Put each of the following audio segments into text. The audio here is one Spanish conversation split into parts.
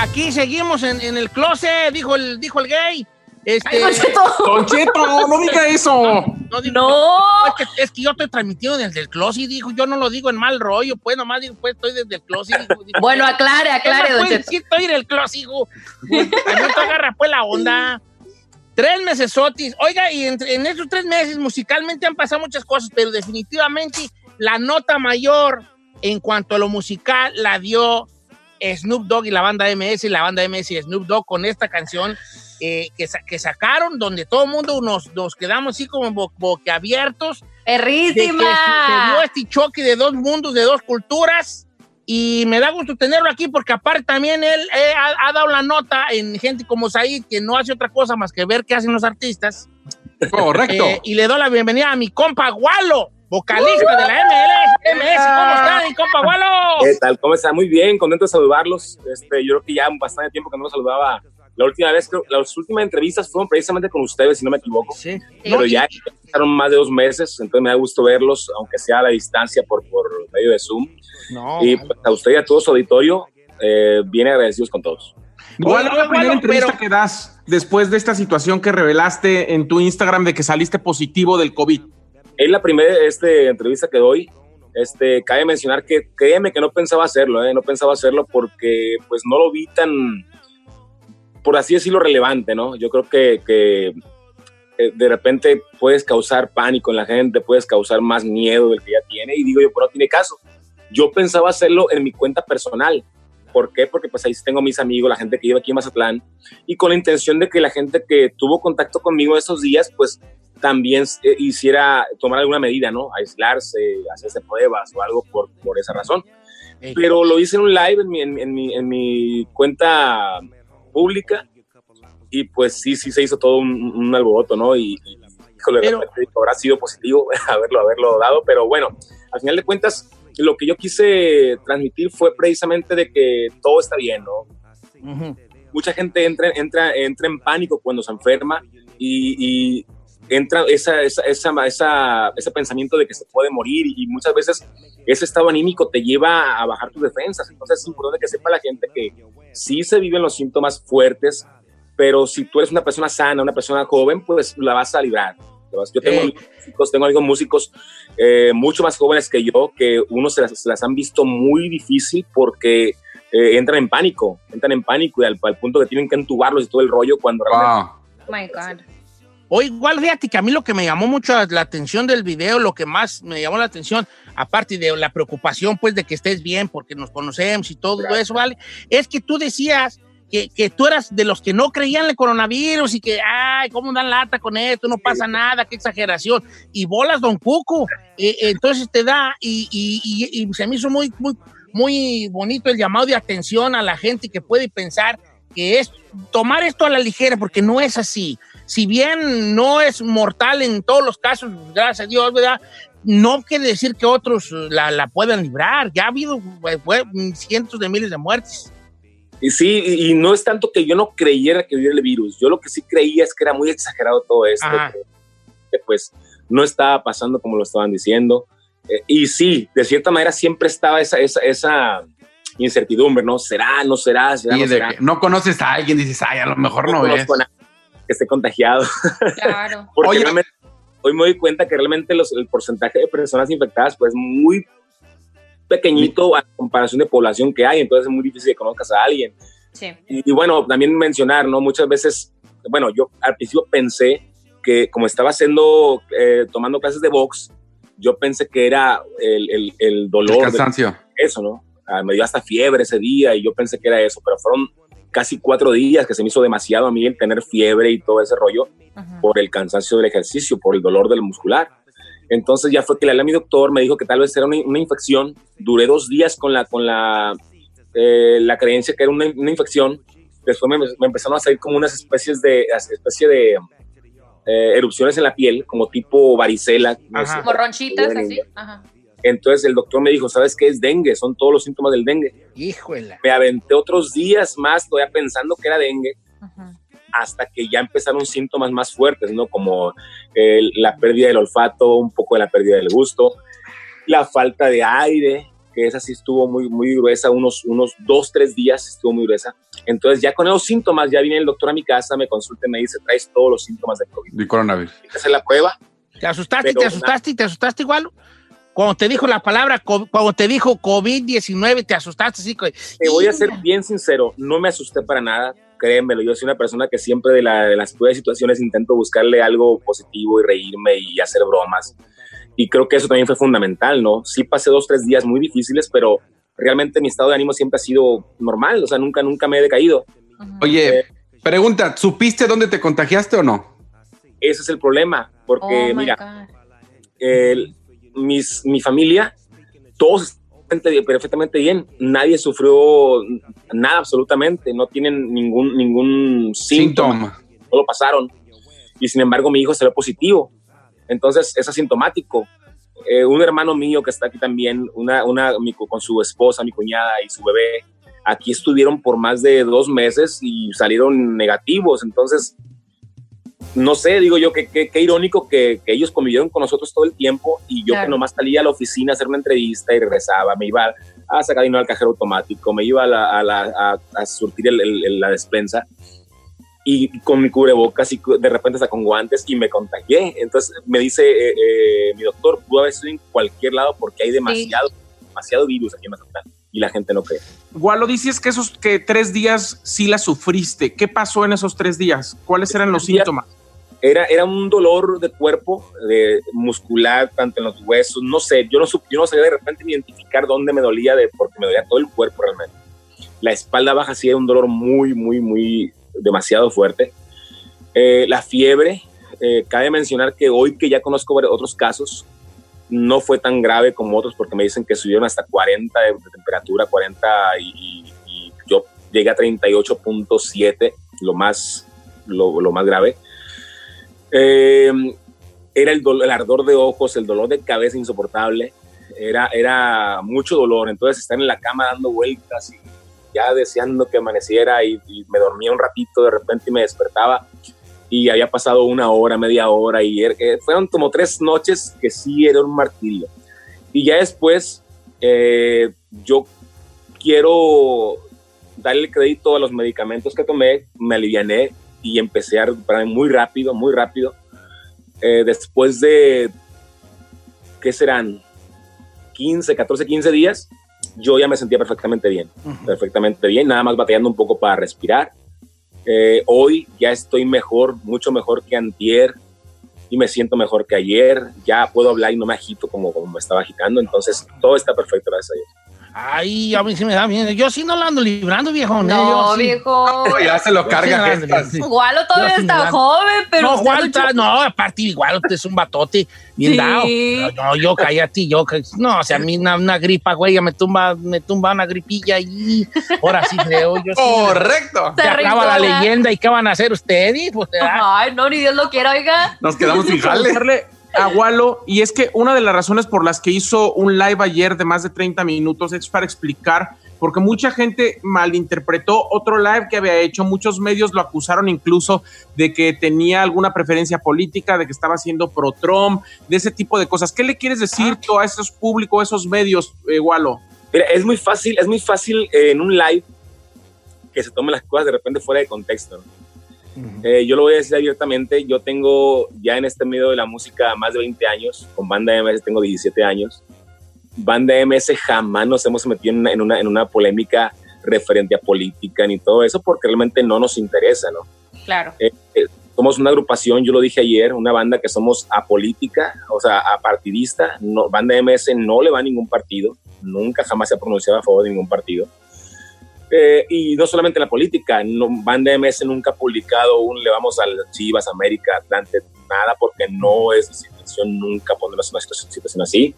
Aquí seguimos en, en el closet, dijo el, dijo el gay. Este, Don Cheto. Don Cheto, no diga eso. no, digo- No. Es que, es que yo estoy transmitiendo desde el closet, dijo. Yo no lo digo en mal rollo, pues nomás digo, pues estoy desde el closet. digo, digo, Bueno, aclare, ¿qué aclare, Don Cheto. decir? Estoy en el closet, hijo. También tú agarra pues la onda. Tres meses sotis. Oiga, y entre- en estos tres meses musicalmente han pasado muchas cosas, pero definitivamente la nota mayor en cuanto a lo musical la dio Snoop Dogg y la banda MS, y la banda MS y Snoop Dogg con esta canción eh, que, sa- que sacaron, donde todo el mundo nos, nos quedamos así como bo- boquiabiertos que se, dio ¡Perrísima! este choque de dos mundos, de dos culturas. Y me da gusto tenerlo aquí porque aparte también él eh, ha, ha dado la nota en gente como Said, que no hace otra cosa más que ver qué hacen los artistas. Correcto. Eh, y le doy la bienvenida a mi compa Gualo, vocalista de la MLS. MS. ¿Cómo está, mi compa Gualo? ¿Qué tal? ¿Cómo está? Muy bien, contento de saludarlos. Este, yo creo que ya bastante tiempo que no los saludaba. La última vez, creo, las últimas entrevistas fueron precisamente con ustedes, si no me equivoco. Sí. Pero ya pasaron más de dos meses, entonces me da gusto verlos, aunque sea a la distancia por, por medio de Zoom. No, y pues, a usted y a todo su auditorio, eh, bien agradecidos con todos. ¿Cuál es la primera bueno, entrevista pero- que das después de esta situación que revelaste en tu Instagram de que saliste positivo del COVID? Es la primera este, entrevista que doy. Este, cabe mencionar que créeme que no pensaba hacerlo, ¿eh? no pensaba hacerlo porque pues no lo vi tan, por así decirlo, relevante, ¿no? Yo creo que, que eh, de repente puedes causar pánico en la gente, puedes causar más miedo del que ya tiene y digo yo, pero no tiene caso. Yo pensaba hacerlo en mi cuenta personal. ¿Por qué? Porque pues ahí tengo mis amigos, la gente que vive aquí en Mazatlán y con la intención de que la gente que tuvo contacto conmigo esos días, pues también eh, hiciera tomar alguna medida, ¿no? Aislarse, hacerse pruebas o algo por, por esa razón. Pero lo hice en un live en mi, en, en mi, en mi cuenta pública y pues sí, sí se hizo todo un, un alboroto, ¿no? Y, y híjole, Pero- habrá sido positivo haberlo, haberlo dado, pero bueno, al final de cuentas, lo que yo quise transmitir fue precisamente de que todo está bien, ¿no? ujú. mucha gente entra, entra, entra en pánico cuando se enferma y, y entra esa, esa, esa, esa- ese pensamiento de que se puede morir y muchas veces ese estado anímico te lleva a bajar tus defensas. Entonces es importante que sepa la gente que sí se viven los síntomas fuertes, pero si tú eres una persona sana, una persona joven, pues la vas a librar. Yo tengo, Eh. amigos músicos, tengo amigos músicos eh, mucho más jóvenes que yo, que unos se las, se las han visto muy difícil porque eh, entran en pánico, entran en pánico y al, al punto que tienen que entubarlos y todo el rollo cuando realmente... Wow. my God. O igual, fíjate que a mí lo que me llamó mucho la atención del video, lo que más me llamó la atención, aparte de la preocupación, pues, de que estés bien, porque nos conocemos y todo eso, ¿vale? Es que tú decías que, que tú eras de los que no creían el coronavirus y que, ay, ¿cómo dan lata con esto? No pasa nada, qué exageración. Y bolas, don Cuco. Eh, entonces te da, y, y- y- y se me hizo muy, muy, muy bonito el llamado de atención a la gente que puede pensar que es tomar esto a la ligera, porque no es así si bien no es mortal en todos los casos, gracias a Dios, ¿verdad? No quiere decir que otros la, la puedan librar. Ya ha habido pues, cientos de miles de muertes. Y sí, y, no es tanto que yo no creyera que hubiera el virus, yo lo que sí creía es que era muy exagerado todo esto, que, que, pues no estaba pasando como lo estaban diciendo. Eh, y sí, de cierta manera siempre estaba esa, esa, esa incertidumbre, ¿no? ¿Será, no será, será, Y no de será? que no conoces a alguien, dices, ay, a lo mejor no, es. conozco a nadie que esté contagiado. Claro. Porque Oye, realmente hoy me doy cuenta que realmente los, el porcentaje de personas infectadas pues muy pequeñito a comparación de población que hay, entonces es muy difícil que conozcas a alguien. Sí. Y, y bueno, también mencionar, ¿no? Muchas veces, bueno, yo al principio pensé que como estaba haciendo, eh, tomando clases de box, yo pensé que era el, el, el dolor. El de cansancio. eso, ¿no? Ah, me dio hasta fiebre ese día y yo pensé que era eso, pero fueron casi cuatro días que se me hizo demasiado a mí el tener fiebre y todo ese rollo por el cansancio del ejercicio, por el dolor del muscular. Entonces ya fue que le hablé a mi doctor, me dijo que tal vez era una, una infección. Duré dos días con la, con la, eh, la creencia que era una, una infección. Después me, me empezaron a salir como unas especies de, especie de eh, erupciones en la piel, como tipo varicela. Como ronchitas, así. Ajá. Entonces el doctor me dijo, ¿sabes qué es dengue? Son todos los síntomas del dengue. Híjole. Me aventé otros días más todavía pensando que era dengue hasta que ya empezaron síntomas más fuertes, ¿no? Como el- la pérdida del olfato, un poco de la pérdida del gusto, la falta de aire, que esa sí estuvo muy, muy gruesa, unos, unos dos, tres días estuvo muy gruesa. Entonces ya con esos síntomas, ya viene el doctor a mi casa, me consulta y me dice, traes todos los síntomas del COVID. De coronavirus. Hay que hacer la prueba. ¿Te asustaste, Pero te asustaste, te asustaste igual? Cuando te dijo la palabra, cuando te dijo COVID-19, te asustaste, sí. Te voy a ser bien sincero, no me asusté para nada, créemelo, yo soy una persona que siempre de, la- de las peores situaciones intento buscarle algo positivo y reírme y hacer bromas. Y creo que eso también fue fundamental, ¿no? Sí pasé dos, tres días muy difíciles, pero realmente mi estado de ánimo siempre ha sido normal, o sea, nunca, nunca me he decaído. Oye, pregunta, ¿supiste dónde te contagiaste o no? Ese es el problema, porque Oh mira, el- mis, mi familia, todos perfectamente bien, nadie sufrió nada absolutamente, no tienen ningún, ningún síntoma. Síntoma. no lo pasaron. Y sin embargo, mi hijo salió positivo. Entonces, es asintomático. Eh, un hermano mío que está aquí también, una, una, con su esposa, mi cuñada y su bebé, aquí estuvieron por más de dos meses y salieron negativos. Entonces, no sé, digo yo, que qué irónico que, que ellos convivieron con nosotros todo el tiempo y yo Claro. que nomás salía a la oficina a hacer una entrevista y regresaba, me iba a sacar dinero al cajero automático, me iba a, la- a la- a- a surtir el- el- el- la despensa y con mi cubrebocas y de repente hasta con guantes y me contagié. Entonces me dice eh, eh, mi doctor, pudo haber sido en cualquier lado porque hay demasiado, demasiado virus aquí en Mazatlán y la gente no cree. Gualo, dices que esos que tres días sí la sufriste. ¿Qué pasó en esos tres días? ¿Cuáles eran los síntomas? Era, era un dolor de cuerpo, de muscular, tanto en los huesos, no sé, yo no, yo no sabía de repente identificar dónde me dolía, de, porque me dolía todo el cuerpo realmente. La espalda baja sí era un dolor muy, muy, muy, demasiado fuerte. Eh, la fiebre, eh, cabe mencionar que hoy que ya conozco otros casos, no fue tan grave como otros porque me dicen que subieron hasta 40 de, temperatura, 40 y, yo llegué a 38.7, lo más, lo, más grave. Eh, era el, dol- el ardor de ojos, el dolor de cabeza insoportable, era, era mucho dolor, entonces estar en la cama dando vueltas y ya deseando que amaneciera y, y me dormía un ratito de repente y me despertaba y había pasado una hora, media hora y er- eh, fueron como tres noches que sí era un martirio. Y ya después eh, yo quiero darle el crédito a los medicamentos que tomé, me aliviané y empecé a recuperarme muy rápido, muy rápido. Eh, después de, ¿qué serán? 15, 14, 15 días, yo ya me sentía perfectamente bien, perfectamente bien, nada más batallando un poco para respirar. Eh, hoy ya estoy mejor, mucho mejor que antier y me siento mejor que ayer. Ya puedo hablar y no me agito como, como me estaba agitando, entonces todo está perfecto, gracias a Dios. Ay, a mí sí me da bien. Yo sí no la ando librando, viejo. No, yo sí. viejo. Oh, ya se lo carga. sí, gestas. sí. Gualo todavía Yo está joven, pero. no, mucho- está- no, aparte igual usted es un batote bien Sí. dado. No, no, yo cállate, yo no, o sea, a mí una, una gripa, güey, ya me tumba, me tumba una gripilla y ahora sí creo, yo sí. Correcto. Se Se acaba la leyenda y qué van a hacer ustedes, pues. Ay, no, ni Dios lo quiera, oiga. Nos quedamos sin jale. Preguntarle a Walo, y es que una de las razones por las que hizo un live ayer de más de 30 minutos es para explicar, porque mucha gente malinterpretó otro live que había hecho, muchos medios lo acusaron incluso de que tenía alguna preferencia política, de que estaba siendo pro-Trump, de ese tipo de cosas. ¿Qué le quieres decir tú a esos públicos, a esos medios, eh, Walo? Mira, es muy fácil, es muy fácil eh, en un live que se tomen las cosas de repente fuera de contexto. ¿no? Eh, yo lo voy a decir abiertamente, yo tengo ya en este medio de la música más de 20 años, con Banda MS tengo 17 años. Banda MS jamás nos hemos metido en una, en una, polémica referente a política ni todo eso, porque realmente no nos interesa, ¿no? Claro. Eh, eh, somos una agrupación, yo lo dije ayer, una banda que somos apolítica, o sea, apartidista. No, banda MS no le va a ningún partido, nunca jamás se ha pronunciado a favor de ningún partido. Eh, y no solamente la política, no, Banda MS nunca ha publicado un le vamos al Chivas, América, Atlante, nada, porque no es situación nunca ponernos en una situación así.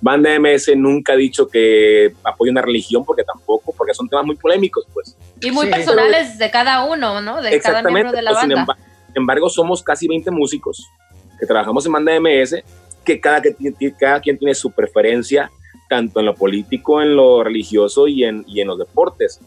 Banda MS nunca ha dicho que apoya una religión, porque tampoco, porque son temas muy polémicos, pues. Y muy personales de cada uno, ¿no? De cada miembro de la pues, banda. Sin embargo, somos casi 20 músicos que trabajamos en Banda MS, que cada, que, cada quien tiene su preferencia tanto en lo político, en lo religioso y en, y en los deportes.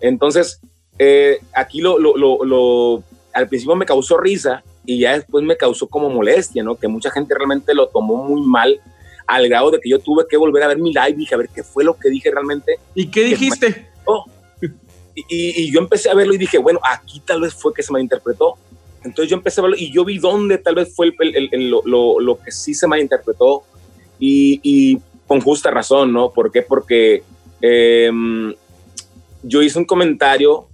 Entonces, eh, aquí lo, lo, lo, al principio me causó risa y ya después me causó como molestia, ¿no? Que mucha gente realmente lo tomó muy mal al grado de que yo tuve que volver a ver mi live y dije, a ver, ¿qué fue lo que dije realmente? ¿Y qué dijiste? Y, y, yo empecé a verlo y dije, bueno, aquí tal vez fue que se malinterpretó. Entonces yo empecé a verlo y yo vi dónde tal vez fue el, el, lo, lo, que sí se malinterpretó y, y con justa razón, ¿no? ¿Por qué? Porque em, yo hice un comentario,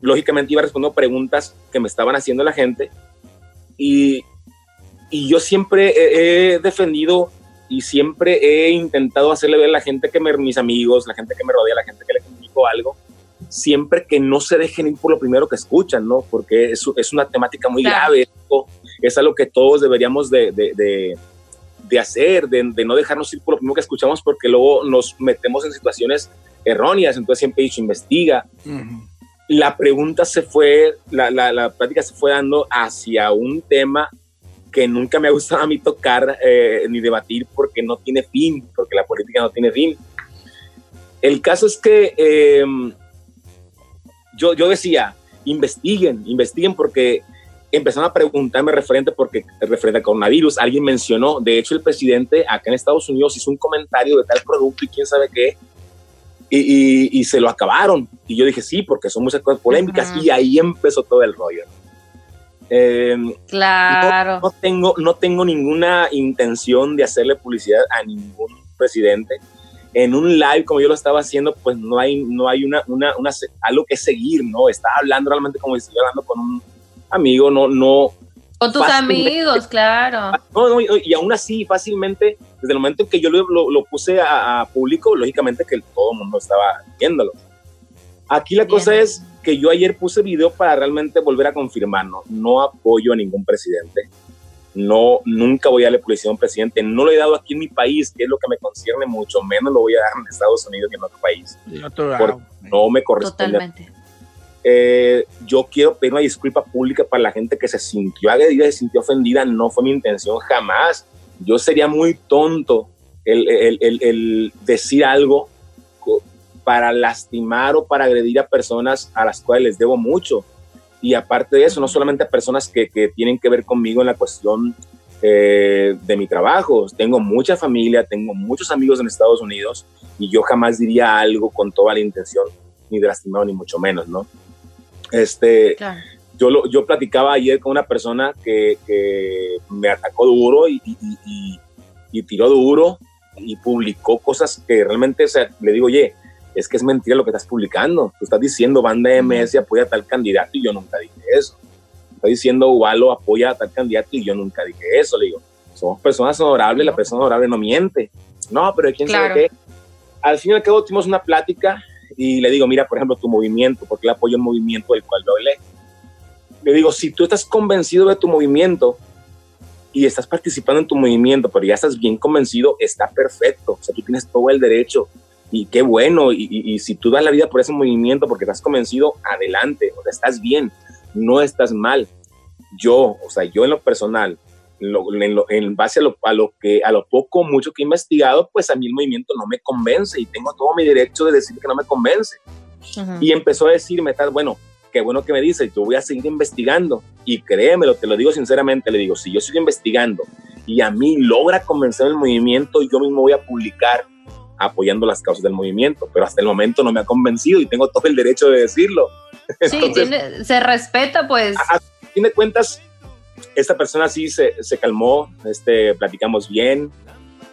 lógicamente iba respondiendo preguntas que me estaban haciendo la gente y, y yo siempre he, defendido y siempre he intentado hacerle ver a la gente que me, mis amigos, la gente que me rodea, la gente que le comunico algo, siempre que no se dejen ir por lo primero que escuchan, ¿no? Porque es, es una temática muy grave, es algo que todos deberíamos de, de de hacer, de, no dejarnos ir por lo primero que escuchamos, porque luego nos metemos en situaciones erróneas. Entonces siempre he dicho, investiga. La pregunta se fue, la, la, la, práctica se fue dando hacia un tema que nunca me ha gustado a mí tocar eh, ni debatir porque no tiene fin, porque la política no tiene fin. El caso es que em, yo, yo decía, investiguen, investiguen porque empezaron a preguntarme referente porque referente al coronavirus, alguien mencionó, de hecho el presidente acá en Estados Unidos hizo un comentario de tal producto y quién sabe qué, y, y, se lo acabaron. Y yo dije, sí, porque son muchas cosas polémicas, y ahí empezó todo el rollo. Em, claro. No, tengo, no tengo ninguna intención de hacerle publicidad a ningún presidente. En un live, como yo lo estaba haciendo, pues no hay, no hay una, una, una algo que seguir, ¿no? Estaba hablando realmente como si estuviera hablando con un, amigo, no, no. Con tus amigos, claro. No, y aún así, fácilmente, desde el momento en que yo lo, lo, puse a, público, lógicamente que todo el mundo estaba viéndolo. Aquí la cosa es que yo ayer puse video para realmente volver a confirmar, no, no apoyo a ningún presidente. No, nunca voy a darle publicidad a un presidente. No lo he dado aquí en mi país, que es lo que me concierne mucho menos lo voy a dar en Estados Unidos que en otro país. no me corresponde. Totalmente. Eh, yo quiero pedir una disculpa pública para la gente que se sintió agredida, se sintió ofendida, no fue mi intención jamás. Yo sería muy tonto el, el, el, decir algo para lastimar o para agredir a personas a las cuales les debo mucho. Y aparte de eso, no solamente a personas que, que tienen que ver conmigo en la cuestión eh, de mi trabajo. Tengo mucha familia, tengo muchos amigos en Estados Unidos y yo jamás diría algo con toda la intención ni de lastimado ni mucho menos, ¿no? Este, yo, lo, yo platicaba ayer con una persona que, que me atacó duro y, y, y, tiró duro y publicó cosas que realmente, o sea, le digo, oye, es que es mentira lo que estás publicando. Tú estás diciendo Banda MS apoya a tal candidato y yo nunca dije eso. Estás diciendo Ubalo apoya a tal candidato y yo nunca dije eso. Le digo, somos personas honorables, la persona honorable no miente. No, pero ¿quién sabe qué? Al fin y al cabo tuvimos una plática y le digo, mira, por ejemplo, tu movimiento, porque le apoyo el movimiento del cual yo hablé. Le digo, si tú estás convencido de tu movimiento y estás participando en tu movimiento, pero ya estás bien convencido, está perfecto. O sea, tú tienes todo el derecho y qué bueno. Y, y, si tú das la vida por ese movimiento porque estás convencido, adelante. O sea, estás bien, no estás mal. Yo, o sea, yo en lo personal, en, base a lo, a lo, que a lo poco mucho que he investigado, pues a mí el movimiento no me convence y tengo todo mi derecho de decir que no me convence. Y empezó a decirme tal, bueno, qué bueno que me dice, yo voy a seguir investigando y créemelo, te lo digo sinceramente, le digo, si yo sigo investigando y a mí logra convencer el movimiento, yo mismo voy a publicar apoyando las causas del movimiento, pero hasta el momento no me ha convencido y tengo todo el derecho de decirlo. Sí, se respeta, pues. A, fin de cuentas, esta persona sí se, se calmó, este, platicamos bien.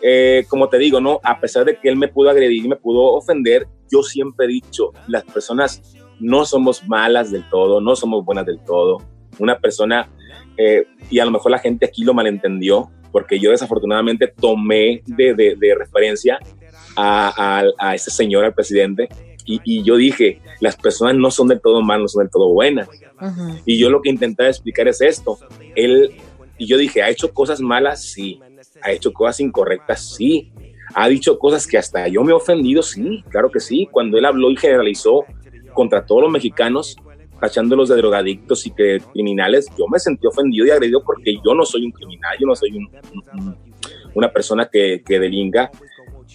Eh, como te digo, ¿no? A pesar de que él me pudo agredir me pudo ofender, yo siempre he dicho, las personas no somos malas del todo, no somos buenas del todo. Una persona, eh, y a lo mejor la gente aquí lo malentendió, porque yo desafortunadamente tomé de, de, referencia a, a, a, ese señor, al presidente, y, y, yo dije, las personas no son del todo malas, no son del todo buenas. Y yo lo que intentaba explicar es esto. Él, y yo dije, ¿ha hecho cosas malas? Sí. ¿Ha hecho cosas incorrectas? Sí. ¿Ha dicho cosas que hasta yo me he ofendido? Sí, claro que sí. Cuando él habló y generalizó contra todos los mexicanos, tachándolos de drogadictos y que criminales, yo me sentí ofendido y agredido porque yo no soy un criminal, yo no soy una persona que, que delinga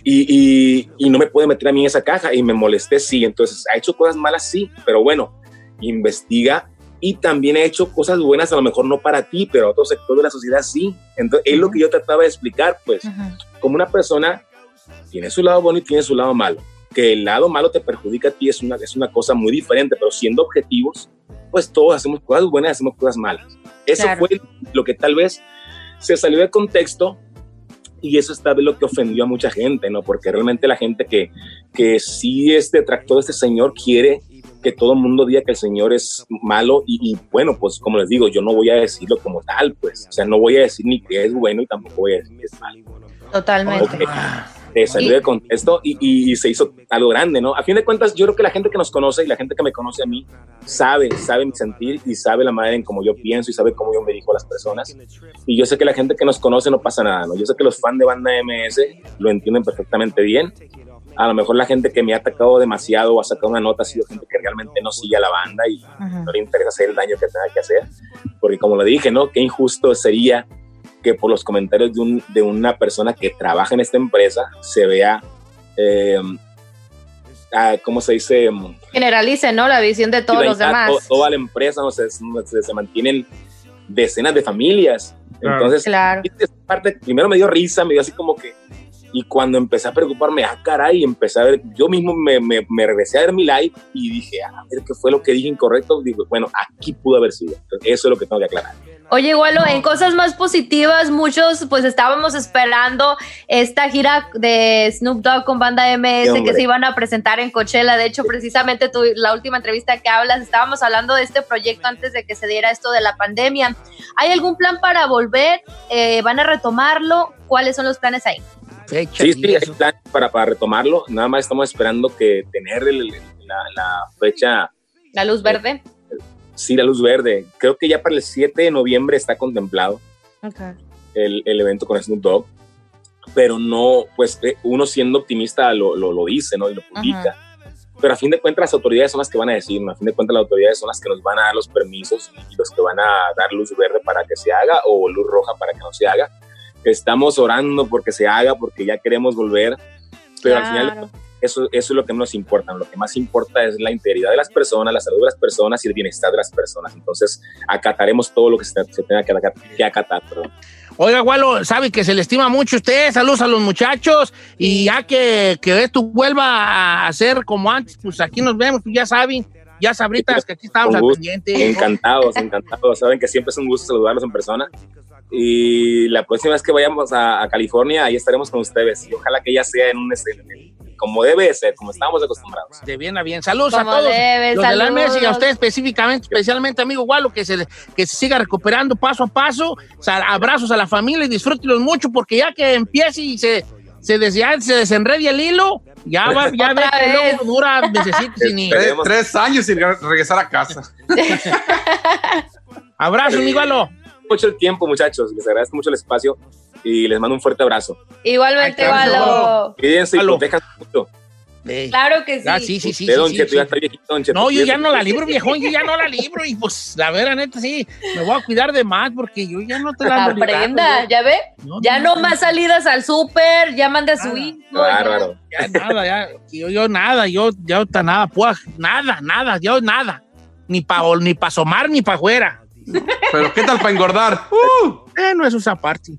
y, y, no me puede meter a mí en esa caja y me molesté, sí, entonces ha hecho cosas malas, sí, pero bueno, investiga y también ha hecho cosas buenas, a lo mejor no para ti, pero a otro sector de la sociedad sí. Entonces, es lo que yo trataba de explicar, pues, como una persona tiene su lado bueno y tiene su lado malo. Que el lado malo te perjudica a ti es una, es una cosa muy diferente, pero siendo objetivos, pues todos hacemos cosas buenas y hacemos cosas malas. Eso fue lo que tal vez se salió de contexto y eso está de lo que ofendió a mucha gente, ¿no? Porque realmente la gente que, que sí es detractor de este señor quiere que todo el mundo diga que el señor es malo y, bueno, pues como les digo, yo no voy a decirlo como tal, pues, o sea, no voy a decir ni que es bueno y tampoco voy a decir que es malo. Totalmente eh, salió de contexto y, y, se hizo algo grande, ¿no? A fin de cuentas, yo creo que la gente que nos conoce y la gente que me conoce a mí sabe, sabe mi sentir y sabe la manera en cómo yo pienso y sabe cómo yo me dirijo a las personas. Y yo sé que la gente que nos conoce no pasa nada, ¿no? Yo sé que los fans de banda MS lo entienden perfectamente bien. A lo mejor la gente que me ha atacado demasiado o ha sacado una nota ha sido gente que realmente no sigue a la banda y no le interesa hacer el daño que tenga que hacer. Porque como lo dije, ¿no? Qué injusto sería que por los comentarios de, un, de una persona que trabaja en esta empresa se vea, eh, ah, ¿cómo se dice? Generalice, ¿no? La visión de todos los demás. toda la empresa, ¿no? se, se, mantienen decenas de familias. Entonces, claro. parte, primero me dio risa, me dio así como que, y cuando empecé a preocuparme, ah, caray, empecé a ver, yo mismo me, me, me, regresé a ver mi live y dije, a ver qué fue lo que dije incorrecto. Digo, bueno, aquí pudo haber sido. eso es lo que tengo que aclarar. Oye, igualo, en cosas más positivas, muchos pues estábamos esperando esta gira de Snoop Dogg con banda MS que se iban a presentar en Coachella. De hecho, precisamente tu, la última entrevista que hablas, estábamos hablando de este proyecto antes de que se diera esto de la pandemia. ¿Hay algún plan para volver? Eh, ¿Van a retomarlo? ¿Cuáles son los planes ahí? sí, sí, hay plan para, para retomarlo. Nada más estamos esperando que tener la, la fecha. La luz verde sí, la luz verde. Creo que ya para el 7 de noviembre está contemplado el, el, evento con Snoop Dogg, pero no, pues eh, uno siendo optimista lo, lo, lo dice, ¿no? Y lo publica. Pero a fin de cuentas las autoridades son las que van a decir, ¿no? A fin de cuentas las autoridades son las que nos van a dar los permisos y los que van a dar luz verde para que se haga o luz roja para que no se haga. Estamos orando porque se haga, porque ya queremos volver, pero al final eso, eso es lo que nos importa. Lo que más importa es la integridad de las personas, la salud de las personas y el bienestar de las personas. Entonces, acataremos todo lo que se, tenga que, que acatar. Perdón. Oiga, Gualo, sabe que se le estima mucho a usted. Saludos a los muchachos. Y ya que, que esto vuelva a ser como antes, pues aquí nos vemos, pues ya saben. Ya sabritas que aquí estamos al pendiente. Encantados, encantados. Saben que siempre es un gusto saludarlos en persona. Y la próxima vez que vayamos a, California, ahí estaremos con ustedes. Y ojalá que ya sea en un, en, como debe ser, como estamos acostumbrados. De bien a bien. Saludos a todos los de la mesa y a usted específicamente, especialmente, amigo Gualo, que se, que se siga recuperando paso a paso. abrazos a la familia y disfrútenlos mucho porque ya que empiece y se, se, se desenrede el hilo, ya va, ya ve que luego dura necesito sin tres, tres, años sin regresar a casa. Abrazo, amigo Gualo. Mucho el tiempo, muchachos. Les agradezco mucho el espacio y les mando un fuerte abrazo. Igualmente, Valo. Cuídense y protejan mucho. Claro que sí. Ah, sí, sí, sí. De Don Cheto, ya está viejito, Don Cheto. No, yo ya no la libro, viejón, yo ya no la libro. Y pues, la verdad, neta, sí, me voy a cuidar de más porque yo ya no te la Aprenda, ¿ya ve? ya no, más salidas al súper, ya manda a su hijo. Bárbaro. Ya, nada, ya, yo, yo nada, yo ya está nada, pues, nada, nada, yo nada. Ni para ni pa asomar, ni para afuera. Pero ¿qué tal para engordar? ¡Uh! Eh, no es un zaparti.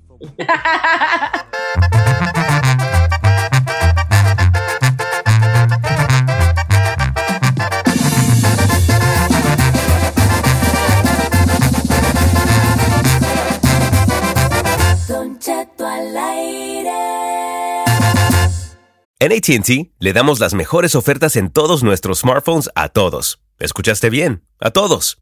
En ATT le damos las mejores ofertas en todos nuestros smartphones a todos. ¿Escuchaste bien? A todos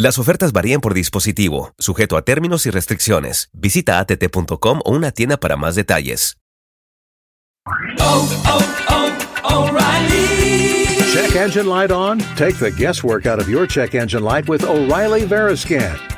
Las ofertas varían por dispositivo, sujeto a términos y restricciones. Visita att.com o una tienda para más detalles. Check engine light on? Take the guesswork out of your check engine light with O'Reilly Veriscan.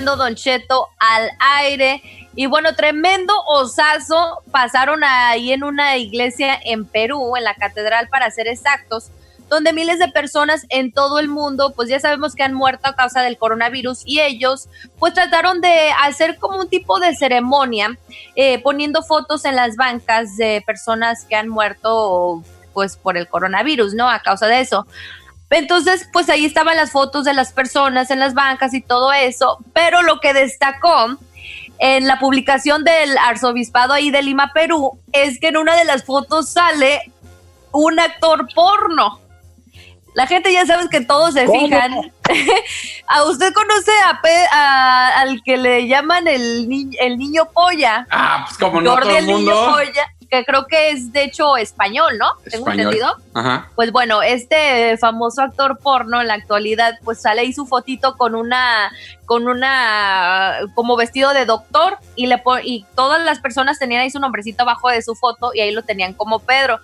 Don Cheto al aire. Y bueno, tremendo osazo pasaron ahí en una iglesia en Perú, en la catedral para ser exactos, donde miles de personas en todo el mundo, pues ya sabemos que han muerto a causa del coronavirus y ellos pues trataron de hacer como un tipo de ceremonia, eh, poniendo fotos en las bancas de personas que han muerto pues por el coronavirus, ¿no? A causa de eso. Entonces, pues ahí estaban las fotos de las personas en las bancas y todo eso, pero lo que destacó en la publicación del arzobispado ahí de Lima, Perú, es que en una de las fotos sale un actor porno. La gente ya sabes que todos se ¿Cómo? fijan. ¿A usted conoce a Pe- a- al que le llaman el, ni- el niño polla? Ah, pues como no Jordi todo el el niño mundo. polla, que creo que es de hecho español, ¿no? Tengo Español. entendido. Ajá. Pues bueno, este famoso actor porno en la actualidad, pues sale ahí su fotito con una, con una, como vestido de doctor y le y todas las personas tenían ahí su nombrecito abajo de su foto y ahí lo tenían como Pedro.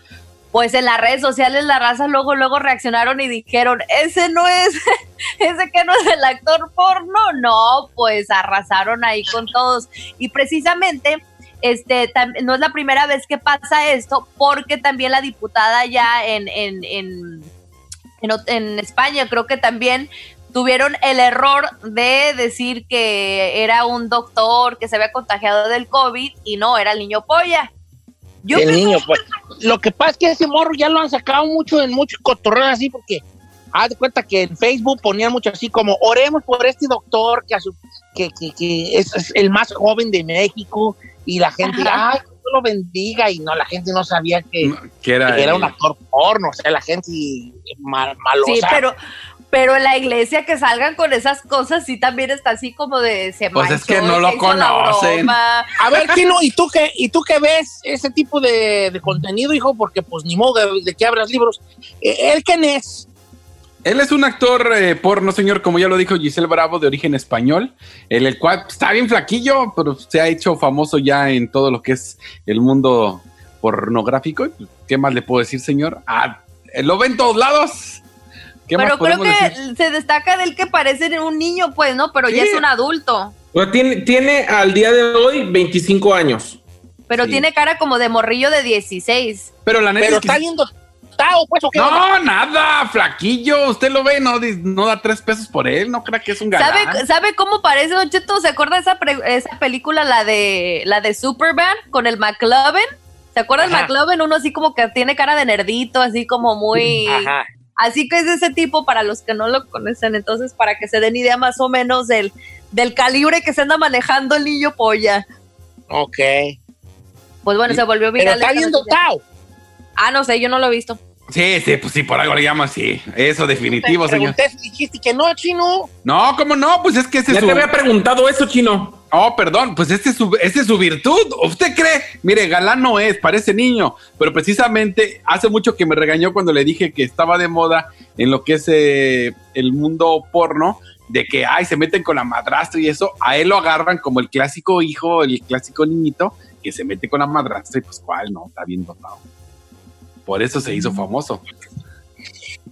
Pues en las redes sociales la raza luego, luego reaccionaron y dijeron, ese no es, ese que no es el actor porno, no, pues arrasaron ahí con todos. Y precisamente este no es la primera vez que pasa esto, porque también la diputada ya en, en, en, en España creo que también tuvieron el error de decir que era un doctor que se había contagiado del COVID y no, era el niño polla. Yo el niño, pues. Lo que pasa es que ese morro ya lo han sacado mucho en muchos cotorreos así, porque haz de cuenta que en Facebook ponían mucho así como oremos por este doctor que, a su- que, que, que es, es el más joven de México y la gente, Ajá. ay, Dios lo bendiga y no, la gente no sabía que, Que era, que era el- un actor porno, o sea, la gente mal, malosa. Sí, pero, pero en la iglesia que salgan con esas cosas sí también está así como de se Pues es que no lo conocen. A ver, Kino, ¿y tú qué, y tú qué ves ese tipo de, de contenido, hijo? Porque pues ni modo de, de que abras libros. Eh, ¿Él quién es? Él es un actor eh, porno, señor, como ya lo dijo Giselle Bravo, de origen español, el, el cual está bien flaquillo, pero se ha hecho famoso ya en todo lo que es el mundo pornográfico. Pues, ¿Qué más le puedo decir, señor? Ah, eh, lo ven todos lados. ¿Qué más Pero creo que decir? se destaca del que parece un niño, pues, ¿no? Pero ya es un adulto. O sea, tiene, tiene al día de hoy 25 años. Pero Sí. tiene cara como de morrillo de 16. Pero la neta Pero es que está sí- viendo Pues, ¿o qué onda? No, nada, flaquillo. Usted lo ve, no, no da tres pesos por él. No crea que es un galán. ¿Sabe, ¿Sabe cómo parece, Don Cheto? ¿Se acuerda de esa, pre- esa película, la de, la de Superman, con el McLovin? ¿Se acuerda Ajá. McLovin? Uno así como que tiene cara de nerdito, así como muy... Ajá. Así que es de ese tipo para los que no lo conocen. Entonces, para que se den idea más o menos del, del calibre que se anda manejando el niño polla. Ok. Pues bueno, se volvió Pero viral. está noticia. Tao. Ah, no sé, yo no lo he visto. Sí, sí, pues sí, por algo le llama así. Eso definitivo, Te señor. pregunté si dijiste que no, chino. No, ¿cómo no? Pues es que ese Ya es su... te había preguntado eso, chino. Oh, perdón, pues este es su, este es su virtud. ¿Usted cree? Mire, galán no es, parece niño, pero precisamente hace mucho que me regañó cuando le dije que estaba de moda en lo que es eh, el mundo porno, de que, ay, se meten con la madrastra y eso, a él lo agarran como el clásico hijo, el clásico niñito, que se mete con la madrastra y pues cuál, no, está bien dotado. Por eso se hizo famoso.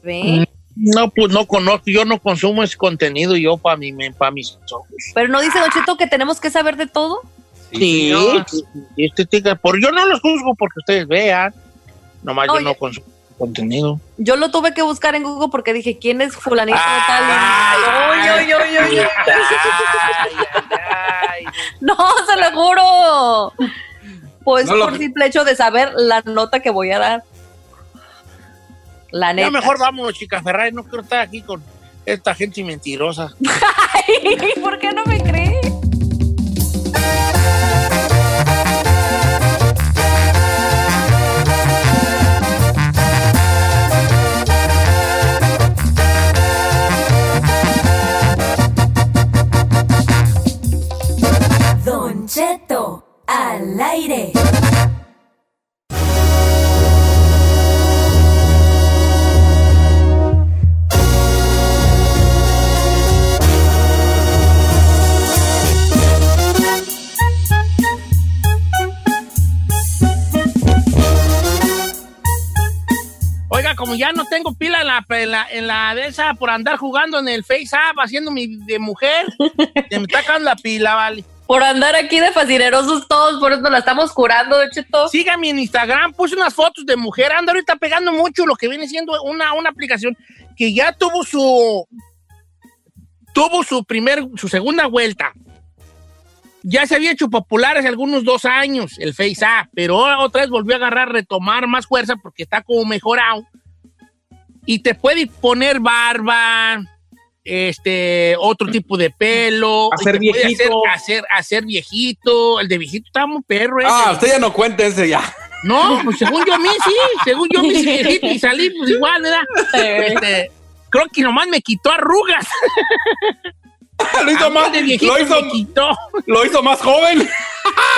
¿Ve? No, pues no conozco, yo no consumo ese contenido yo para mi, para mis ojos. Pero no dice Don Cheto que tenemos que saber de todo. Sí, señor. este tica- por yo no los juzgo porque ustedes vean. Nomás No, yo no consumo contenido. Yo lo tuve que buscar en Google porque dije, ¿quién es fulanito de tal? Ay, Ay. No, se lo juro. Pues No lo- por simple hecho de saber la nota que voy a dar. La neta. Ya mejor vámonos, chica Ferrari, no quiero estar aquí con esta gente mentirosa. ¿Por qué no me cree? Don Cheto, al aire. Como ya no tengo pila en la, en la, en la de esa por andar jugando en el Face App haciendo mi de mujer, se me está acabando la pila, vale. Por andar aquí de fascinerosos todos, por eso la estamos curando, Don Cheto. Sígame en Instagram, puse unas fotos de mujer, anda ahorita pegando mucho lo que viene siendo una, una aplicación que ya tuvo su tuvo su primer, su segunda vuelta. Ya se había hecho popular hace algunos dos años el Face App, pero otra vez volvió a agarrar, retomar más fuerza porque está como mejorado. Y te puede poner barba, este, otro tipo de pelo. Hacer viejito. Hacer, hacer, hacer viejito. El de viejito está muy perro. ese. Ah, usted ya no cuenta ese ya. No, pues según yo a mí sí, según yo me hice viejito y salí pues igual, ¿verdad? Este, creo que nomás me quitó arrugas. lo hizo A mí más, de lo hizo, me quitó. lo hizo más joven.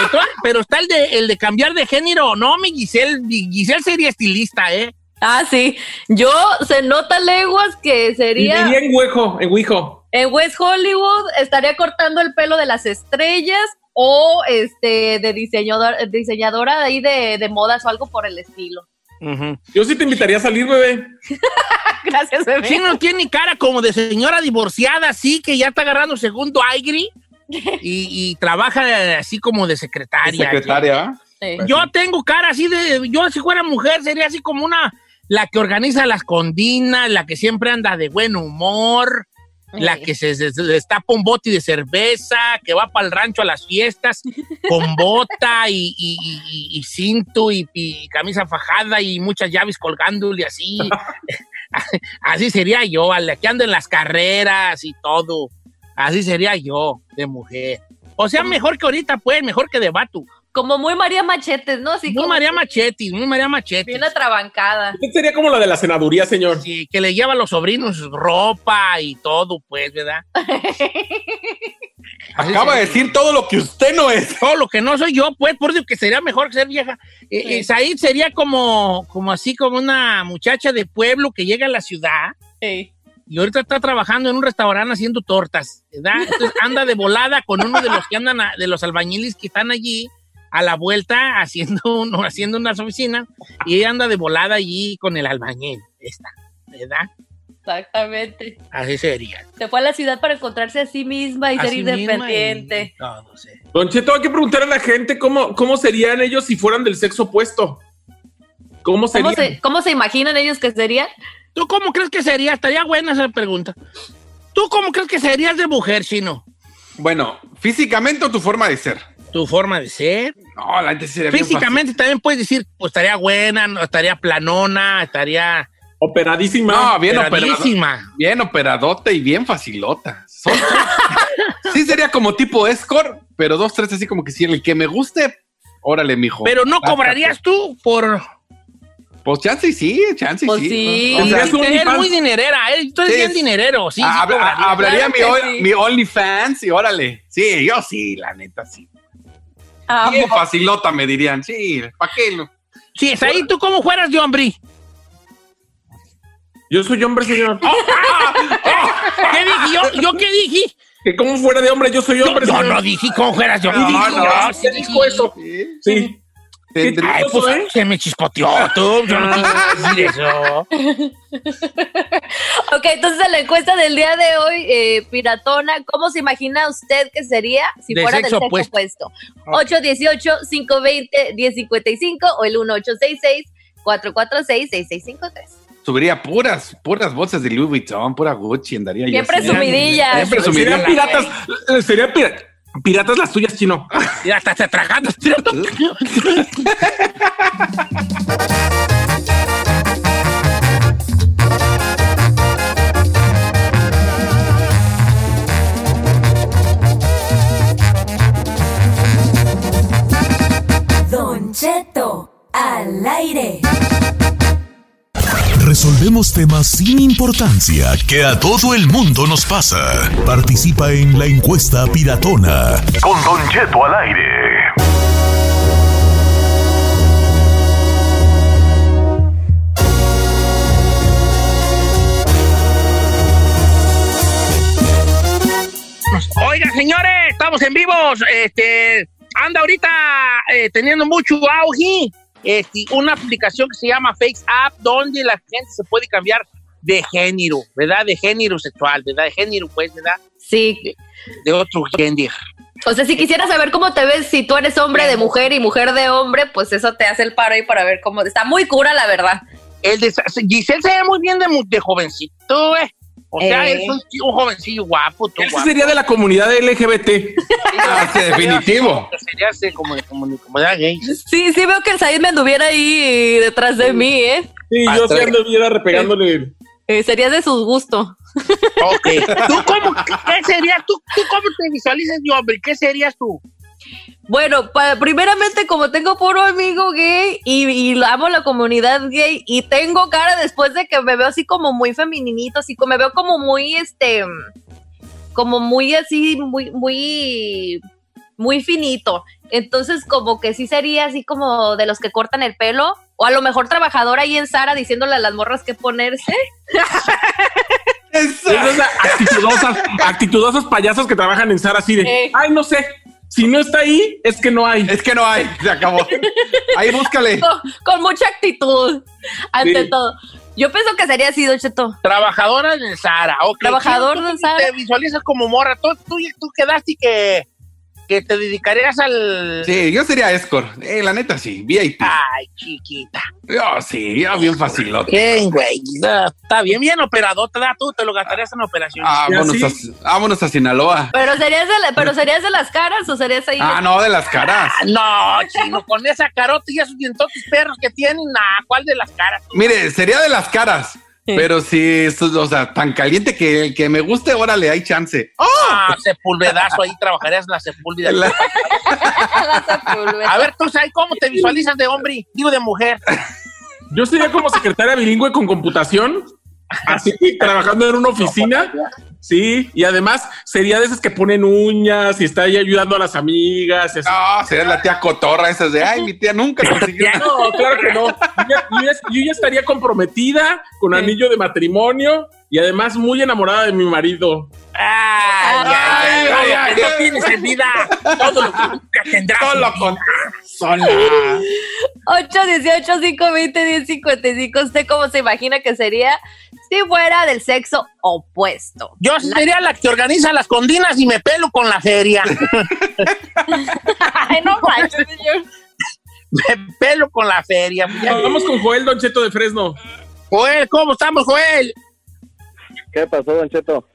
Entonces, pero está el de, el de cambiar de género. No, mi Giselle, mi Giselle sería estilista, ¿eh? Ah, sí. Yo se nota leguas que sería vivía en Huejo, en Huijo. en West Hollywood, estaría cortando el pelo de las estrellas o este de diseñador, diseñadora de ahí de, de modas o algo por el estilo. Yo sí te invitaría a salir, bebé. Gracias, bebé. Sí, no tiene ni cara como de señora divorciada, sí, que ya está agarrando segundo aire y, y trabaja así como de secretaria. Secretaria, ¿ah? Sí. Yo tengo cara así de. Yo, si fuera mujer, sería así como una. La que organiza las condinas, la que siempre anda de buen humor, la que se, se- se destapa un bote de cerveza, que va para el rancho a las fiestas con bota y, y- y- y- y cinto y, camisa fajada y muchas llaves colgándole así. así sería yo, a la que anda en las carreras y todo. Así sería yo, de mujer. O sea, mejor que ahorita, pues, mejor que de vato. Como muy María Machetes, ¿no? Así Muy como María Machetti, muy María Machetti. bien atrabancada. Usted sería como la de la senaduría, señor. Sí, que le lleva a los sobrinos ropa y todo, pues, ¿verdad? Acaba de decir todo lo que usted no es. Todo lo que no soy yo, pues, por eso que sería mejor que ser vieja. Eh, Sí. eh, Said sería como, como así, como una muchacha de pueblo que llega a la ciudad Sí. y ahorita está trabajando en un restaurante haciendo tortas, ¿verdad? Entonces anda de volada con uno de los que andan, a- de los albañiles que están allí a la vuelta haciendo, uno, haciendo unas oficinas y ella anda de volada allí con el albañil, esta, ¿verdad? Exactamente. Así sería. Se fue a la ciudad para encontrarse a sí misma y ser independiente. y todo, sí. Don Cheto, hay que preguntar a la gente cómo, cómo serían ellos si fueran del sexo opuesto. ¿Cómo ¿Cómo se, ¿Cómo se imaginan ellos que serían? ¿Tú cómo crees que sería? Estaría buena esa pregunta. ¿Tú cómo crees que serías de mujer, Chino? Bueno, físicamente o tu forma de ser. Tu forma de ser. No, la gente sí sería bien Físicamente también puedes decir, pues estaría buena, no, estaría planona, estaría Operadísima. No, bien operado. operadísima. Bien operadote y bien facilota. Son- sí sería como tipo escort, pero dos, tres así como que si el que me guste, órale, mijo. Pero no cobrarías tú por... Pues chance y sí, chance y Pues sí. sí. O sea, Eres muy dinerera, ¿eh? Tú eres Sí, bien es- dinerero, sí. sí habla- cobrarías. hablaría Claro mi, que ol- sí. mi OnlyFans y órale. Sí, yo sí, la neta sí. Amo. Bien facilota, me dirían. Sí, ¿para qué? lo- Sí, es ahí tú cómo fueras de hombre. Yo soy hombre, señor. ¿Qué dije yo? ¿Yo qué dije? Que como fuera de hombre, yo soy Yo, hombre, yo señor. no dije cómo fueras de hombre. No, Dije, no, yo ¿Usted sí dijo eso? Sí. Sí. Ay, pues ¿eh? se me chispoteó tú. Yo no decir eso. Ok, entonces en la encuesta del día de hoy, eh, Piratona, ¿cómo se imagina usted que sería si De fuera sexo del sexo opuesto? 818-520-1055 o el 1866-446-6653. Subiría puras, puras bolsas de Louis Vuitton, pura Gucci, andaría yo. Bien así. presumidillas. Bien presumidilla. Serían piratas, serían pira- piratas las tuyas, chino. Hasta te tragando, ¿cierto? Don Cheto al aire. Resolvemos temas sin importancia que a todo el mundo nos pasa. Participa en la encuesta piratona. Con Don Cheto al aire. Oigan, señores, estamos en vivos. Este, anda ahorita eh, teniendo mucho auge este, una aplicación que se llama Face App, donde la gente se puede cambiar de género, ¿verdad? De género sexual, ¿verdad? De género, pues, ¿verdad? Sí. De, de otro género. O sea, si quisieras saber cómo te ves, si tú eres hombre de mujer y mujer de hombre, pues eso te hace el paro ahí para ver cómo. Está muy cura, la verdad. El de, Giselle se ve muy bien de, de jovencito, ¿eh? O sea, Eh. es un, un jovencillo guapo, tú Ese guapo. sería de la comunidad LGBT. Ah, sí, definitivo. Sería así como de comunidad gay. Sí, sí veo que el Said me anduviera ahí detrás de mí, ¿eh? Sí, yo sí ando viera repegándole. Eh, sería de sus gustos. Ok. ¿Tú cómo, qué serías tú, tú cómo te visualizas de hombre? ¿Qué serías tú? Bueno, pa- primeramente como tengo puro amigo gay y, y amo la comunidad gay y tengo cara después de que me veo así como muy femininito, así como me veo como muy este, como muy así, muy, muy, muy finito. Entonces como que sí sería así como de los que cortan el pelo o a lo mejor trabajadora ahí en Sara diciéndole a las morras qué ponerse. Esas actitudosas, actitudosas payasos que trabajan en Sara así de, Eh. ay, no sé, si no está ahí, es que no hay. Es que no hay, se acabó. Ahí búscale. con, con mucha actitud ante Sí. todo. Yo pienso que sería así, Cheto. Trabajadora en Sara. Trabajador de Sara. Te visualizas como morra. Tú, tú, tú quedaste que, que te dedicarías al... Sí, yo sería escort. Eh, la neta sí, VIP. Ay, chiquita. Yo sí, yo bien facilote. Bien, güey. No, Está bien, bien operador. Te da tú, te lo gastarías en operación. Vámonos, ¿Y a, vámonos a Sinaloa. Pero serías de, la- pero serías de las caras o serías ahí. Ah, no, de las caras. Ah, No, chino, con esa carota y esos dientotes perros que tienen, nah, ¿cuál de las caras? Mire, sería de las caras. Pero si, esto- o sea, tan caliente que el que me guste, órale, hay chance. Ah, sepulvedazo, ahí trabajarías en la sepúlveda. La- A ver, tú, ¿sabes cómo te visualizas de hombre? Digo, de mujer. Yo sería como secretaria bilingüe con computación, así, trabajando en una oficina. Sí, y además sería de esas que ponen uñas y está ahí ayudando a las amigas. y así. No, sería la tía cotorra esas de, ay, mi tía nunca consiguió. No, claro que no. Yo ya, yo ya- yo ya estaría comprometida con anillo de matrimonio y además muy enamorada de mi marido. Ay, ay, Ay, todo ay, lo ay, que no ay. tienes en vida, todo lo que nunca tendrás. Solo en con vida. Sola. 818-520-1055. ¿Usted cómo se imagina que sería si fuera del sexo opuesto? Yo sería la que organiza las condinas y me pelo con la feria. Ay, no manches, señor. me pelo con la feria. Ya- Vamos con Joel Don Cheto de Fresno. Joel, ¿cómo estamos, Joel? ¿Qué pasó, Don Cheto?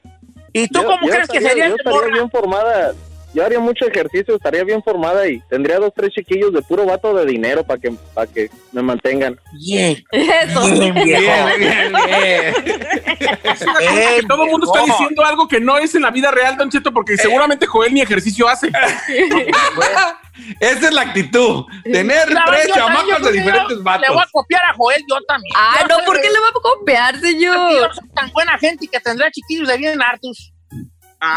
¿Y tú Yo- cómo yo crees que estaría- sería Yo estaría bien formada. Yo haría mucho ejercicio, estaría bien formada y tendría dos, tres chiquillos de puro vato de dinero para que, para que me mantengan. Bien. Eso. Bien. Bien, bien, bien. Todo el mundo está diciendo algo que no es en la vida real, Don Cheto, porque seguramente Joel ni ejercicio hace. Esa es la actitud. Tener tres yo- yo chamacos de diferentes yo Le vatos. voy a copiar a Joel yo también. Ah, Yo no, ¿por qué le va a copiar, Yo señor? soy tan buena gente que tendrá chiquillos de bien hartos.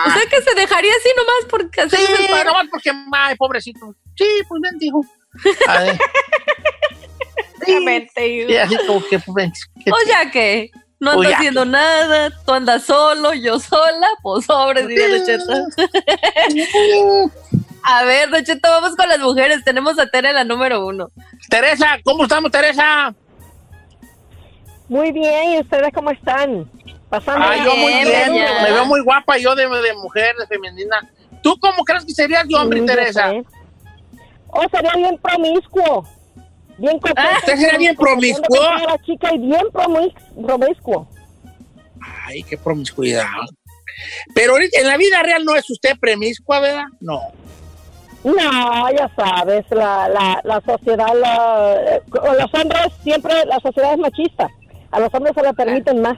O sea que se dejaría así nomás porque así Sí, es el paro. nomás porque, ay, pobrecito. Sí, pues ven, dijo. A ver, Obviamente, sí, así como que, pues, que- O sea que no anda ya. haciendo nada, tú andas solo, yo sola, pues sobres, diría. A ver, Don Cheto, vamos con las mujeres. Tenemos a Tere la número uno. Teresa, ¿cómo estamos, Teresa? Muy bien, ¿y ustedes cómo están? Pasando Ay, yo muy bien, ya. Me veo muy guapa yo de, de mujer, de femenina. ¿Tú cómo crees que serías de hombre, Sí, Teresa? sé. Oh, sería bien promiscuo. Bien. Ah, ¿usted sería bien promiscuo? La chica y bien promis- promiscuo. Ay, qué promiscuidad. Pero ahorita, en la vida real no es usted promiscua, ¿verdad? No. No, ya sabes, la, la, la sociedad, la, eh, los hombres siempre, la sociedad es machista. A los hombres se le permiten más.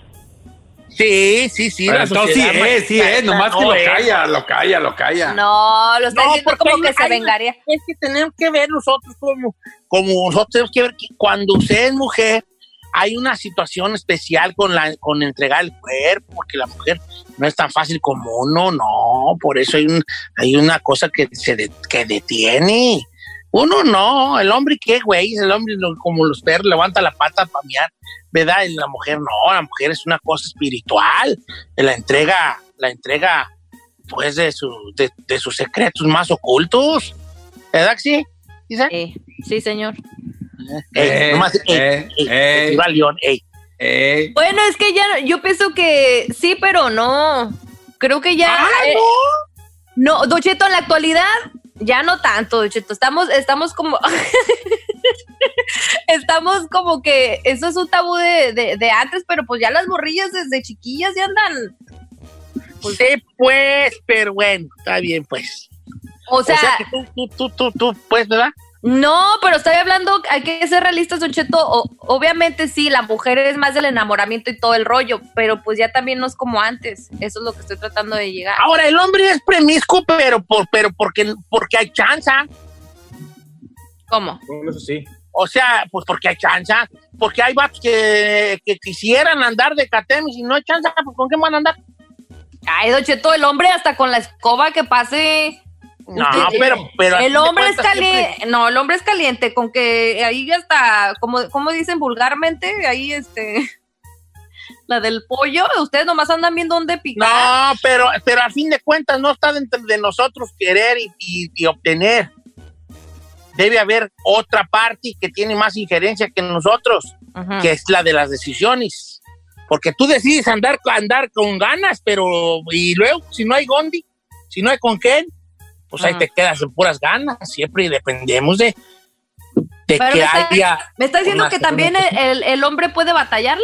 Sí, sí, sí. Pero la entonces sí es, sí es, nomás que lo es. calla, lo calla, lo calla. No, lo está No, diciendo como que se hay- vengaría. Es que tenemos que ver nosotros como, como nosotros tenemos que ver que cuando usted es mujer, hay una situación especial con la con entregar el cuerpo, porque la mujer no es tan fácil como uno, no, por eso hay un, hay una cosa que se de- que detiene. Uno no, el hombre qué güey, el hombre lo- como los perros levanta la pata para miar, ¿verdad? Y la mujer no, la mujer es una cosa espiritual, la entrega, la entrega pues de, su, de, de sus secretos más ocultos. ¿Verdad que sí? ¿Dice? Sí, sí, señor. Ey, Eh, nomás, ey, eh, ey, eh. Viva León, ey. Eh, Bueno, es que ya, yo pienso que sí, pero no. Creo que ya. Ah, eh, no, Don Cheto, en la actualidad, ya no tanto, Cheto. Estamos, estamos como. estamos como que. Eso es un tabú de, de, de antes, pero pues ya las morrillas desde chiquillas ya andan. sí, pues, pero bueno, está bien, pues. O sea, que tú, tú, tú, tú, tú, pues, ¿verdad? No, pero estoy hablando, hay que ser realistas, Don Cheto. O- obviamente sí, la mujer es más del enamoramiento y todo el rollo, pero pues ya también no es como antes. Eso es lo que estoy tratando de llegar. Ahora, el hombre es premiscuo, pero, por, pero porque, porque hay chance. ¿Cómo? Bueno, eso sí. O sea, pues porque hay chance. Porque hay vatos que, que quisieran andar de catemis y no hay chance, pues ¿con qué van a andar? Ay, Don Cheto, el hombre hasta con la escoba que pase. No, Usted- pero, pero a el hombre es caliente. siempre- No, el hombre es caliente, con que ahí hasta, como, como dicen vulgarmente, ahí este. La del pollo, ustedes nomás andan viendo dónde picar. No, pero, pero a fin de cuentas no está dentro de nosotros querer y, y- y obtener. Debe haber otra parte que tiene más injerencia que nosotros, que es la de las decisiones. Porque tú decides andar, andar con ganas, pero y luego, si no hay Gondi, si no hay con quién, pues ahí te quedas en puras ganas. Siempre dependemos de, de Pero que me está- haya. ¿Me está diciendo que también el, el- hombre puede batallarle?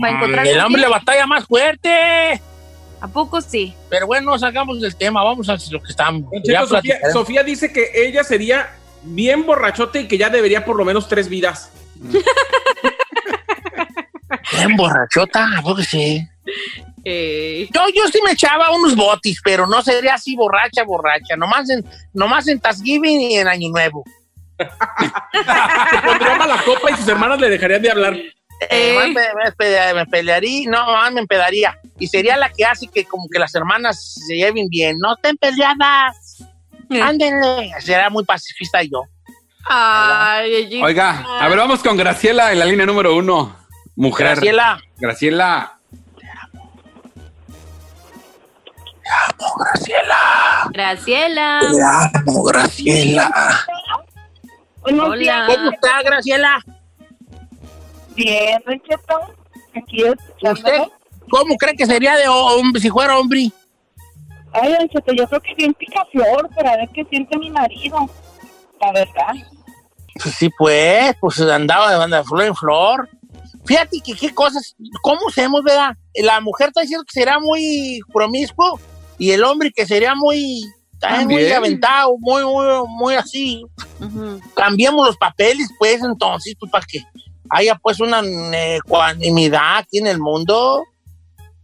Para encontrar Mm, el hombre le batalla más fuerte. ¿A poco sí? Pero bueno, no salgamos del tema, vamos a lo que estamos. Sofía dice que ella sería bien borrachote y que ya debería por lo menos tres vidas. Bien borrachota, ¿a poco sí? Eh, Yo, yo sí me echaba unos botis, pero no sería así borracha, borracha. Nomás en, nomás en Thanksgiving y en Año Nuevo. Se pondría mala copa y sus hermanas le dejarían de hablar. Eh, más me, me pele- me pelearía, no, más me empedaría. Y sería la que hace que como que las hermanas se lleven bien. No estén peleadas. Eh. Ándenle. Será muy pacifista yo. Ay, Oiga, a ver, vamos con Graciela en la línea número uno. Mujer. Graciela. Graciela. Graciela. Graciela. Te amo, Graciela. Hola. ¿Cómo está, Graciela? Bien, Cheto. Aquí es. ¿Usted cómo cree que sería de hombre si fuera hombre? Ay, Cheto, yo creo que bien picaflor para ver qué siente mi marido. La verdad. Pues sí, pues, pues andaba de banda de flor en flor. Fíjate que qué cosas, ¿cómo hacemos, verdad? La mujer está diciendo que será muy promiscuo y el hombre que sería muy, también muy aventado, muy, muy, muy así. Cambiemos los papeles, pues, entonces, pues, para que haya, pues, una ecuanimidad aquí en el mundo.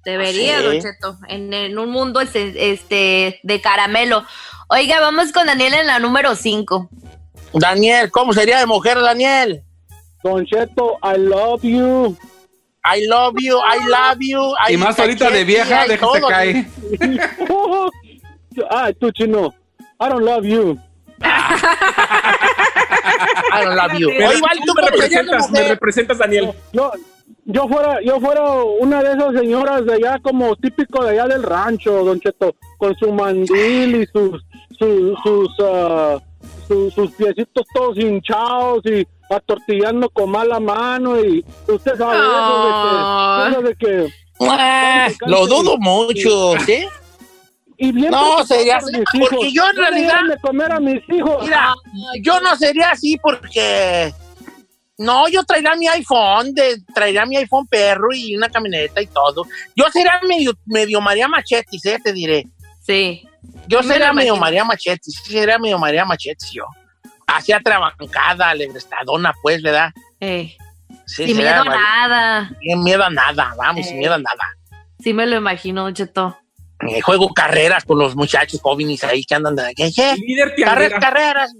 Debería, Sí. Don Cheto, en, en un mundo este, este, de caramelo. Oiga, vamos con Daniel en la número 5. Daniel, ¿cómo sería de mujer, Daniel? Don Cheto, I love you. I love you, I love you. Y I más ahorita de vieja, y todo. caer. ah, tú chino. I don't love you. I don't love you. Oye, vale, ¿tú me representas, me representas, Daniel. Yo, yo fuera, yo fuera una de esas señoras de allá como típico de allá del rancho, Don Cheto, con su mandil y sus, sus, sus, ah, su- sus piecitos todos hinchados y atortillando con mala mano y usted sabe eso de que, eso de que Ah, lo dudo mucho, ¿sí? y bien No, sería así, porque yo en realidad- de comer a mis hijos. Mira, yo no sería así porque... No, yo traería mi iPhone, de, traería mi iPhone perro y una camioneta y todo. Yo sería medio, medio María Machetis, ¿eh? Te diré. Sí. Yo sería medio. María Machetis, sí, sería medio María Machetis yo. Hacía trabancada, lebrestadona, pues, ¿verdad? Eh, Sí, sin miedo a nada. Sin miedo a nada, vamos, sin miedo a nada. Sí me lo imagino, Cheto. Eh, juego carreras con los muchachos jóvenes ahí que andan de... ¿Qué? Líder Carreras, carreras.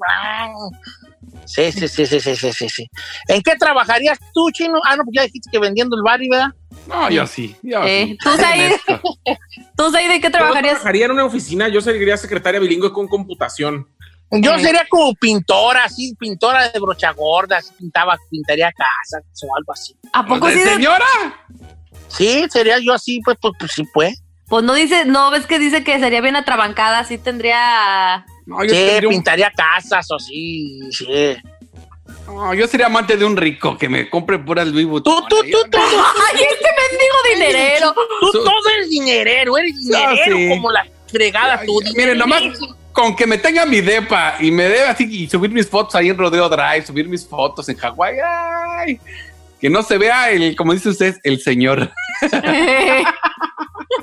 Sí, sí, sí, sí, sí, sí, sí, sí. ¿En qué trabajarías tú, Chino? Ah, no, pues ya dijiste que vendiendo el bar, ¿verdad? No, yo sí. Yo Eh, sí. ¿Tú, Said? ¿Tú, Said, de qué Yo trabajarías? trabajaría en una oficina, yo sería secretaria bilingüe con computación. Yo sería como pintora, así, pintora de brocha gorda, así pintaba, pintaría casas o algo así. ¿A poco ¿De sí? señora? Sí, sería yo así, pues, pues, pues sí, pues. Pues no dice, no ves que dice que sería bien atrabancada, sí tendría. No, yo, Sí, tendría un- pintaría casas o sí, sí. no, yo sería amante de un rico que me compre puras Louis Vuitton. Tú, tú, tú, tú, ¡Ay, este mendigo dinerero! tú todo eres dinerero, eres dinerero sí. como la fregada tú. Miren, nomás. Con que me tenga mi depa y me dé así y subir mis fotos ahí en Rodeo Drive, subir mis fotos en Hawái, ay, que no se vea el, como dice usted, el señor.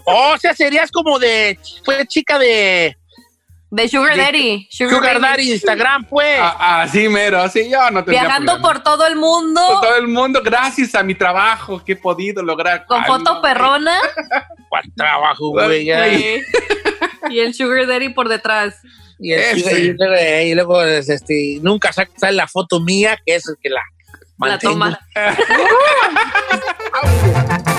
O sea, serías como de, fue chica de De Sugar De- Daddy. Sugar, Sugar. Daddy Instagram, pues. Ah, Así mero, así yo no tendría Viajando por todo el mundo Por todo el mundo, gracias a mi trabajo que he podido lograr. con Ay, foto no, perrona ¿Cuál trabajo, güey? Y el Sugar Daddy por detrás. Y, el- Ese. y luego, y luego, este, nunca sa- sale la foto mía, que es el que la La mantengo. toma.